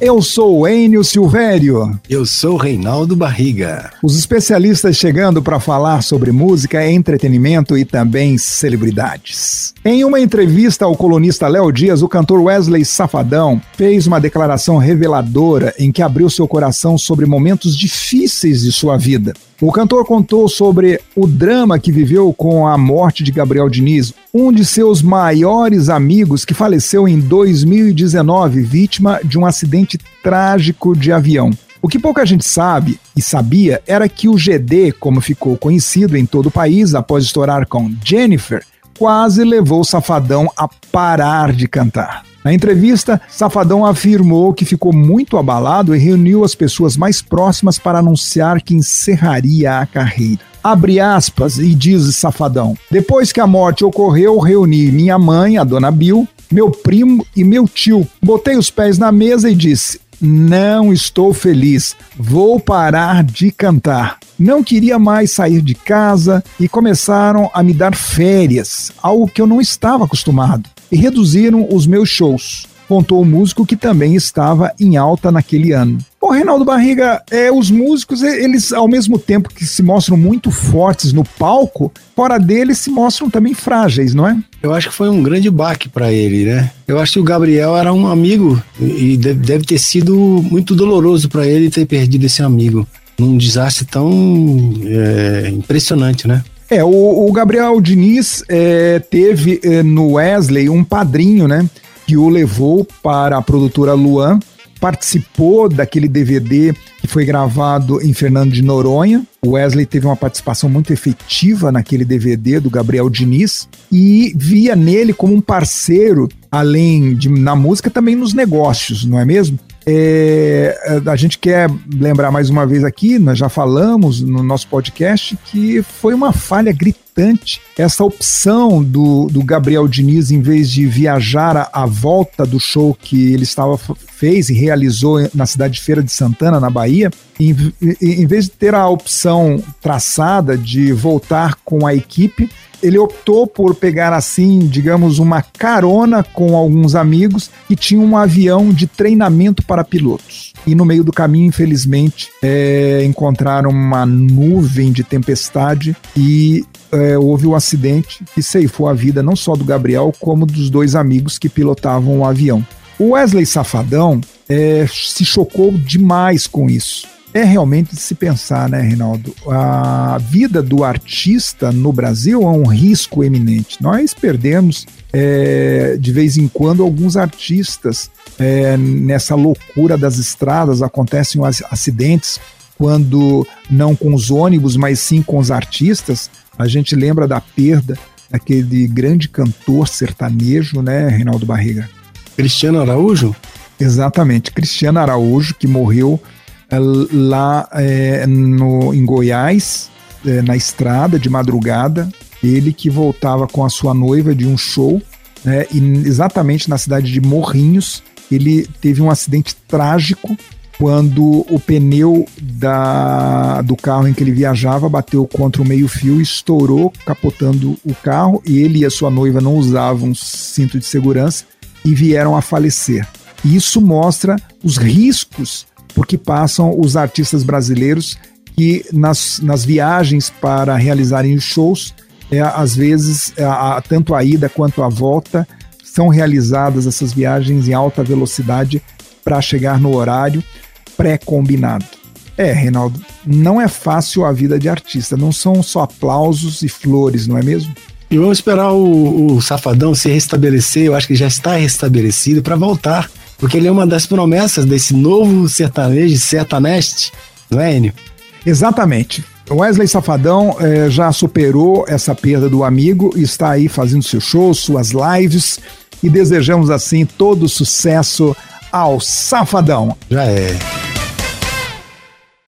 Eu sou o Enio Silvério. Eu sou Reinaldo Barriga. Os especialistas chegando para falar sobre música, entretenimento e também celebridades. Em uma entrevista ao colunista Léo Dias, o cantor Wesley Safadão fez uma declaração reveladora em que abriu seu coração sobre momentos difíceis de sua vida. O cantor contou sobre o drama que viveu com a morte de Gabriel Diniz, um de seus maiores amigos que faleceu em 2019, vítima de um acidente trágico de avião. O que pouca gente sabe e sabia era que o GD, como ficou conhecido em todo o país após estourar com Jennifer, quase levou o Safadão a parar de cantar. Na entrevista, Safadão afirmou que ficou muito abalado e reuniu as pessoas mais próximas para anunciar que encerraria a carreira. Abre aspas e diz Safadão: Depois que a morte ocorreu, reuni minha mãe, a dona Bill, meu primo e meu tio. Botei os pés na mesa e disse: Não estou feliz, vou parar de cantar. Não queria mais sair de casa e começaram a me dar férias, algo que eu não estava acostumado e reduziram os meus shows, contou o músico que também estava em alta naquele ano. Bom, Reinaldo Barriga, é, os músicos, eles ao mesmo tempo que se mostram muito fortes no palco, fora deles se mostram também frágeis, não é? Eu acho que foi um grande baque para ele, né? Eu acho que o Gabriel era um amigo e deve ter sido muito doloroso para ele ter perdido esse amigo num desastre tão é, impressionante, né? É, o, o Gabriel Diniz é, teve é, no Wesley um padrinho, né? Que o levou para a produtora Luan, participou daquele DVD que foi gravado em Fernando de Noronha. O Wesley teve uma participação muito efetiva naquele DVD do Gabriel Diniz e via nele como um parceiro, além de na música, também nos negócios, não é mesmo? É, a gente quer lembrar mais uma vez aqui, nós já falamos no nosso podcast, que foi uma falha gritante essa opção do, do Gabriel Diniz, em vez de viajar à, à volta do show que ele estava fez e realizou na cidade de Feira de Santana, na Bahia, em, em vez de ter a opção traçada de voltar com a equipe, ele optou por pegar assim, digamos, uma carona com alguns amigos que tinham um avião de treinamento para pilotos. E no meio do caminho, infelizmente, é, encontraram uma nuvem de tempestade e é, houve um acidente que ceifou a vida não só do Gabriel, como dos dois amigos que pilotavam o avião. O Wesley Safadão é, se chocou demais com isso é realmente de se pensar, né, Reinaldo? A vida do artista no Brasil é um risco eminente. Nós perdemos é, de vez em quando alguns artistas é, nessa loucura das estradas. Acontecem acidentes quando não com os ônibus, mas sim com os artistas. A gente lembra da perda daquele grande cantor sertanejo, né, Reinaldo Barriga? Cristiano Araújo? Exatamente, Cristiano Araújo, que morreu lá é, no, em Goiás, é, na estrada de madrugada. Ele que voltava com a sua noiva de um show, né, e exatamente na cidade de Morrinhos, ele teve um acidente trágico quando o pneu da, do carro em que ele viajava bateu contra o meio-fio e estourou, capotando o carro, e ele e a sua noiva não usavam cinto de segurança e vieram a falecer. Isso mostra os riscos porque passam os artistas brasileiros que nas, nas viagens para realizarem os shows, é, às vezes, é, a, tanto a ida quanto a volta, são realizadas essas viagens em alta velocidade para chegar no horário pré-combinado. É, Reinaldo, não é fácil a vida de artista, não são só aplausos e flores, não é mesmo? E vamos esperar o, o Safadão se restabelecer, eu acho que já está restabelecido, para voltar porque ele é uma das promessas desse novo sertanejo, sertaneste, não é, Enio? Exatamente. Wesley Safadão eh, já superou essa perda do amigo e está aí fazendo seu show, suas lives e desejamos assim todo sucesso ao Safadão. Já é.